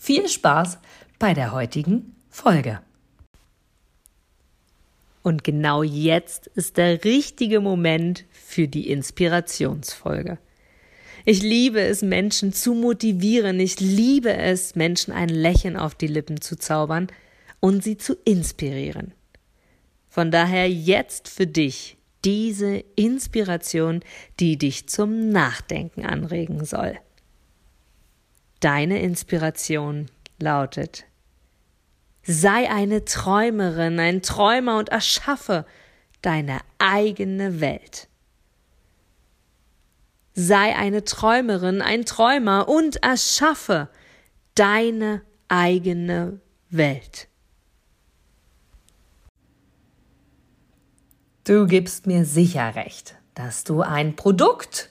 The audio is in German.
viel Spaß bei der heutigen Folge. Und genau jetzt ist der richtige Moment für die Inspirationsfolge. Ich liebe es, Menschen zu motivieren. Ich liebe es, Menschen ein Lächeln auf die Lippen zu zaubern und sie zu inspirieren. Von daher jetzt für dich diese Inspiration, die dich zum Nachdenken anregen soll. Deine Inspiration lautet, sei eine Träumerin, ein Träumer und erschaffe deine eigene Welt. Sei eine Träumerin, ein Träumer und erschaffe deine eigene Welt. Du gibst mir sicher recht, dass du ein Produkt